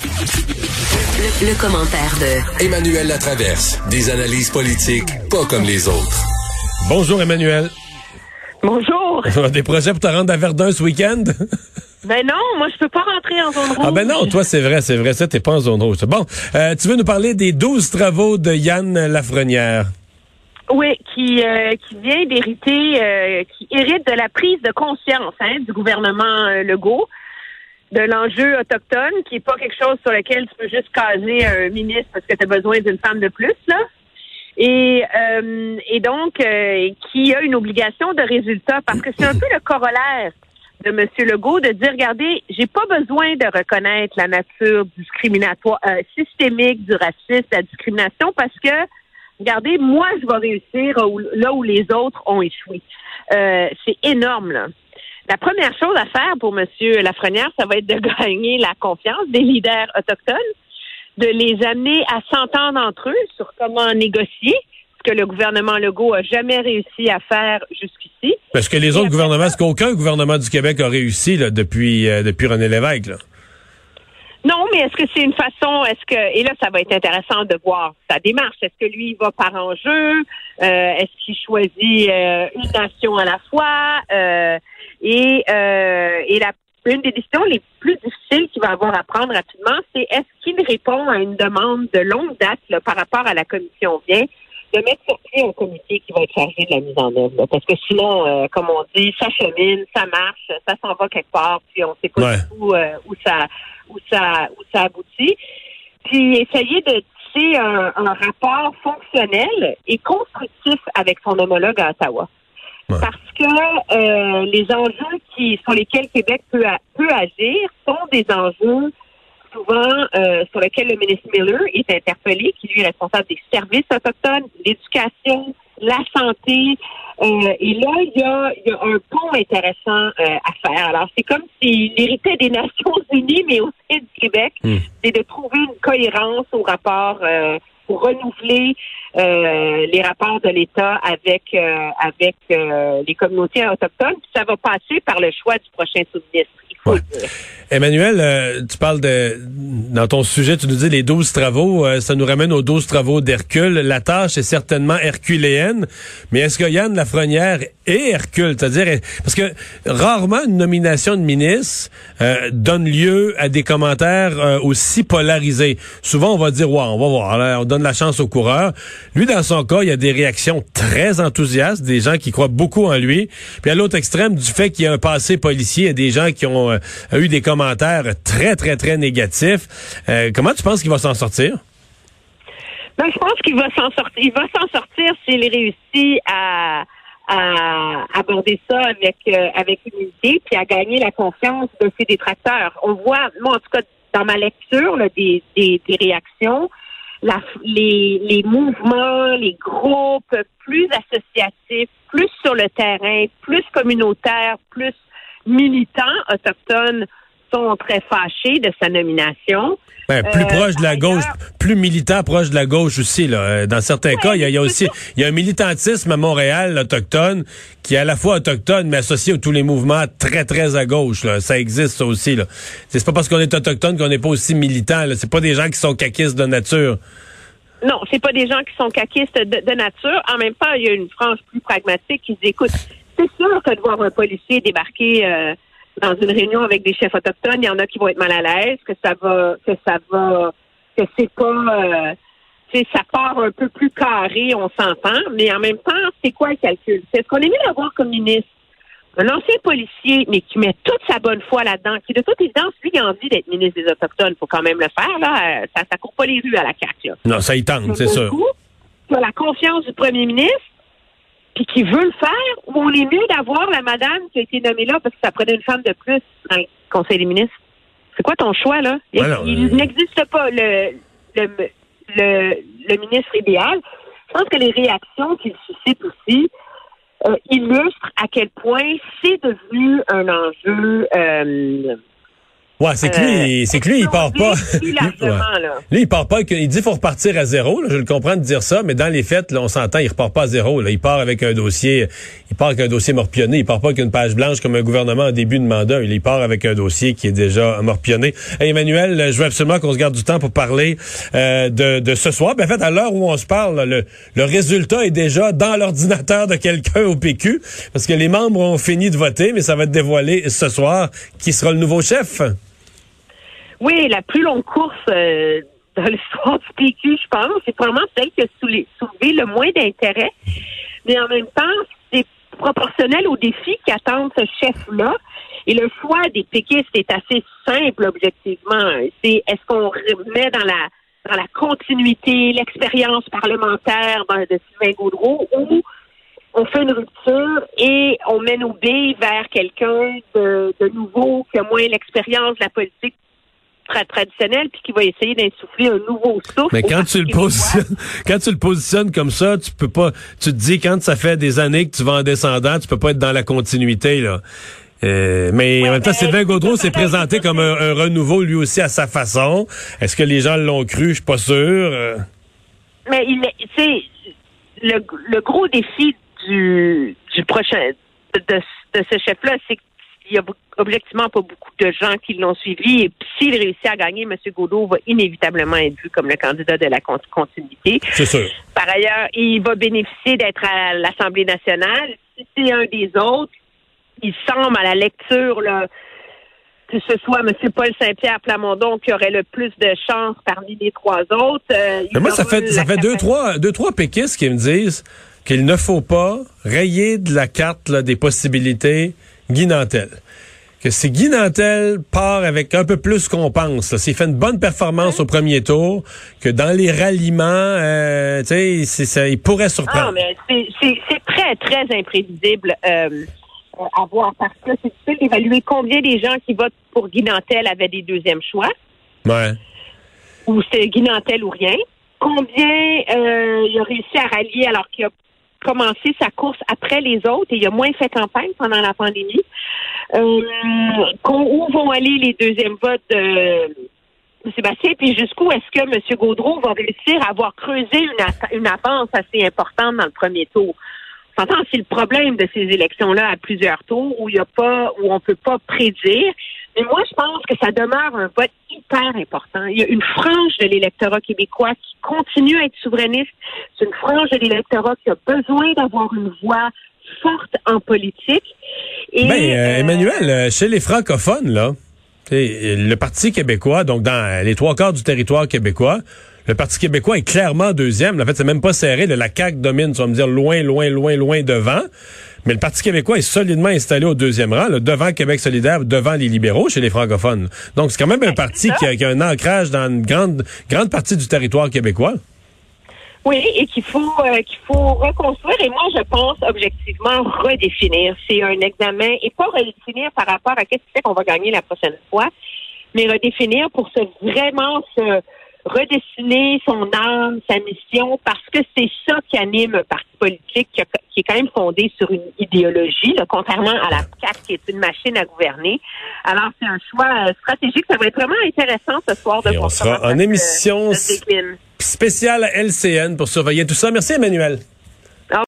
Le, le commentaire de Emmanuel Latraverse. Des analyses politiques pas comme les autres. Bonjour Emmanuel. Bonjour. Des projets pour te rendre à Verdun ce week-end? Ben non, moi je peux pas rentrer en zone rouge. Ah ben non, toi c'est vrai, c'est vrai, ça t'es pas en zone rouge. Bon, euh, tu veux nous parler des 12 travaux de Yann Lafrenière? Oui, qui euh, qui vient d'hériter, euh, qui hérite de la prise de conscience hein, du gouvernement euh, Legault de l'enjeu autochtone, qui est pas quelque chose sur lequel tu peux juste caser un ministre parce que tu as besoin d'une femme de plus là. Et, euh, et donc, euh, qui a une obligation de résultat, parce que c'est un peu le corollaire de M. Legault de dire, regardez, j'ai pas besoin de reconnaître la nature discriminatoire, euh, systémique du racisme, la discrimination, parce que, regardez, moi, je vais réussir là où les autres ont échoué. Euh, c'est énorme, là. La première chose à faire pour M. Lafrenière, ça va être de gagner la confiance des leaders autochtones de les amener à s'entendre entre eux sur comment négocier, ce que le gouvernement Legault a jamais réussi à faire jusqu'ici. Parce que les autres gouvernements, est-ce qu'aucun gouvernement du Québec a réussi là, depuis, euh, depuis René Lévesque? Là? Mais est-ce que c'est une façon, est-ce que, et là, ça va être intéressant de voir sa démarche. Est-ce que lui, il va par enjeu? Euh, est-ce qu'il choisit euh, une nation à la fois? Euh, et, euh, et la une des décisions les plus difficiles qu'il va avoir à prendre rapidement, c'est est-ce qu'il répond à une demande de longue date là, par rapport à la commission vient de mettre sur pied un comité qui va être chargé de la mise en œuvre. là? Parce que sinon, euh, comme on dit, ça chemine, ça marche, ça s'en va quelque part, puis on sait pas Ouais. du tout euh, où ça où ça où ça aboutit. Puis essayer de tisser un, un rapport fonctionnel et constructif avec son homologue à Ottawa. Ouais. Parce que euh, les enjeux qui sur lesquels Québec peut, a- peut agir sont des enjeux souvent euh, sur lesquels le ministre Miller est interpellé, qui lui est responsable des services autochtones, l'éducation, la santé. Euh, et là, il y a, il y a un pont intéressant euh, à faire. Alors, c'est comme s'il héritait des Nations Unies, mais au sein du Québec, Hmm. c'est de trouver une cohérence au rapport euh, pour renouveler euh, les rapports de l'État avec euh, avec euh, les communautés autochtones. Puis ça va passer par le choix du prochain sous-ministre. Emmanuel, euh, tu parles de dans ton sujet, tu nous dis les 12 travaux, euh, ça nous ramène aux 12 travaux d'Hercule. La tâche est certainement herculéenne, mais est-ce que Yann Lafrenière est Hercule? C'est-à-dire, est- parce que rarement une nomination de ministre euh, donne lieu à des commentaires euh, aussi polarisés. Souvent, on va dire, ouais, on va voir, on donne la chance au coureur. Lui, dans son cas, il y a des réactions très enthousiastes, des gens qui croient beaucoup en lui. Puis à l'autre extrême, du fait qu'il y a un passé policier, il y a des gens qui ont euh, eu des commentaires très, très, très négatifs. Euh, comment tu penses qu'il va s'en sortir? Ben, je pense qu'il va s'en sortir. Il va s'en sortir s'il réussit à, aborder ça avec euh, avec humilité, puis à gagner la confiance de ses détracteurs. On voit, moi en tout cas dans ma lecture des, des, réactions, les, les mouvements, les groupes plus associatifs, plus sur le terrain, plus communautaires, plus militants autochtones sont très fâchés de sa nomination. Ben, plus Euh, proche de la gauche, plus militant proche de la gauche aussi. Là. Euh, Dans certains cas, il y a, il y a aussi il y a un militantisme à Montréal autochtone qui est à la fois autochtone mais associé à tous les mouvements très très à gauche. Là. Ça existe ça aussi. Là. C'est pas parce qu'on est autochtone qu'on n'est pas aussi militant. Là. C'est pas des gens qui sont caquistes de nature. Non, c'est pas des gens qui sont caquistes de, de nature. En même temps, il y a une frange plus pragmatique qui dit, écoute, c'est sûr que de voir un policier débarquer euh, dans une réunion avec des chefs autochtones, il y en a qui vont être mal à l'aise, que ça va, que ça va, que c'est pas, euh, tu sais, ça part un peu plus carré, on s'entend, mais en même temps, c'est quoi le calcul? C'est ce qu'on mieux d'avoir comme ministre un ancien policier, mais qui met toute sa bonne foi là-dedans, qui de toute évidence, lui, il a envie d'être ministre des Autochtones, faut quand même le faire, là. Euh, Ça, ça court pas les rues à la CAQ, là. Non, ça y tente, c'est sûr. coup, Tu as la confiance du premier ministre, puis qui veut le faire, ou on est mieux d'avoir la madame qui a été nommée là parce que ça prenait une femme de plus dans le Conseil des ministres. C'est quoi ton choix, là? Il, euh, n'existe pas le, le, le, le ministre idéal. Je pense que les réactions qu'il suscite aussi euh, illustrent à quel point c'est devenu un enjeu euh, Ouais, c'est que lui, Euh, c'est que lui, il part pas. Ouais. là. Lui, il part pas. Il dit faut repartir à zéro. là, je le comprends de dire ça, mais dans les faits, là, on s'entend, il repart pas à zéro. Là. Il part avec un dossier, il part avec un dossier morpionné. Il part pas avec une page blanche comme un gouvernement en début de mandat. Il part avec un dossier qui est déjà morpionné. Hey, Emmanuel, je veux absolument qu'on se garde du temps pour parler euh, de, de ce soir. Ben, en fait, à l'heure où on se parle, là, le, le résultat est déjà dans l'ordinateur de quelqu'un au PQ, parce que les membres ont fini de voter, mais ça va être dévoilé ce soir qui sera le nouveau chef? Oui, la plus longue course euh, dans l'histoire du PQ, je pense, c'est probablement celle qui a soulevé le moins d'intérêt. Mais en même temps, c'est proportionnel aux défis qui attendent ce chef-là. Et le choix des péquistes est assez simple, objectivement. C'est est-ce qu'on remet dans la dans la continuité l'expérience parlementaire de Sylvain Gaudreau ou on fait une rupture et on mène nos billes vers quelqu'un de, de nouveau qui a moins l'expérience de la politique tra- traditionnelle puis qui va essayer d'insuffler un nouveau souffle. Mais quand tu le positionnes, quand tu le positionnes comme ça, tu peux pas, tu te dis quand ça fait des années que tu vas en descendant, tu peux pas être dans la continuité, là. Euh, mais en même temps, mais- Sylvain Gaudreau s'est présenté comme un, un renouveau lui aussi à sa façon. Est-ce que les gens l'ont cru? Je suis pas sûr. Euh, Mais il est- le, le gros défi du, du prochain de, de ce chef-là, c'est qu'il y a objectivement pas beaucoup de gens qui l'ont suivi. Et s'il réussit à gagner, M. Godot va inévitablement être vu comme le candidat de la con- continuité. C'est sûr. Par ailleurs, il va bénéficier d'être à l'Assemblée nationale. Si c'est un des autres, il semble à la lecture là, que ce soit M. Paul Saint-Pierre Plamondon qui aurait le plus de chance parmi les trois autres. Euh, il Mais moi, ça fait, ça deux, trois, deux, trois péquistes qui me disent qu'il ne faut pas rayer de la carte là, des possibilités Guy Nantel. Que si Guy Nantel part avec un peu plus qu'on pense, s'il fait une bonne performance au premier tour, que dans les ralliements, euh, tu sais, c'est- ça, il pourrait Ah, surprendre. mais c'est- c'est c'est très, très imprévisible euh, euh, à voir parce que c'est difficile d'évaluer combien des gens qui votent pour Guy Nantel avaient des deuxièmes choix Ouais. ou c'était Guy Nantel ou rien. Combien euh, il a réussi à rallier alors qu'il a commencé sa course après les autres et il a moins fait campagne pendant la pandémie. Euh, où vont aller les deuxièmes votes de Sébastien, puis jusqu'où est-ce que M. Gaudreau va réussir à avoir creusé une avance assez importante dans le premier tour? C'est le problème de ces élections-là à plusieurs tours où il y a pas, où on peut pas prédire. Mais moi, je pense que ça demeure un vote hyper important. Il y a une frange de l'électorat québécois qui continue à être souverainiste. C'est une frange de l'électorat qui a besoin d'avoir une voix forte en politique. Et, Ben, euh, euh, Emmanuel, euh, chez les francophones, là, le Parti québécois, donc dans les trois quarts du territoire québécois, le Parti québécois est clairement deuxième. En fait, c'est même pas serré. La CAQ domine, tu vas me dire, loin, loin, loin, loin devant. Mais le Parti québécois est solidement installé au deuxième rang, là, devant Québec solidaire, devant les libéraux chez les francophones. Donc, c'est quand même un parti qui a, qui a un ancrage dans une grande, grande partie du territoire québécois. Oui, et qu'il faut euh, qu'il faut reconstruire. Et moi, je pense objectivement redéfinir. C'est un examen et pas redéfinir par rapport à qu'est-ce qui fait qu'on va gagner la prochaine fois, mais redéfinir pour se vraiment se redessiner son âme, sa mission, parce que c'est ça qui anime un parti politique qui, a- qui est quand même fondé sur une idéologie, là, contrairement à la CAQ qui est une machine à gouverner. Alors, c'est un choix euh, stratégique. Ça va être vraiment intéressant ce soir de Et on voir sera comment ça en émission spéciale à LCN pour surveiller tout ça. Merci, Emmanuel.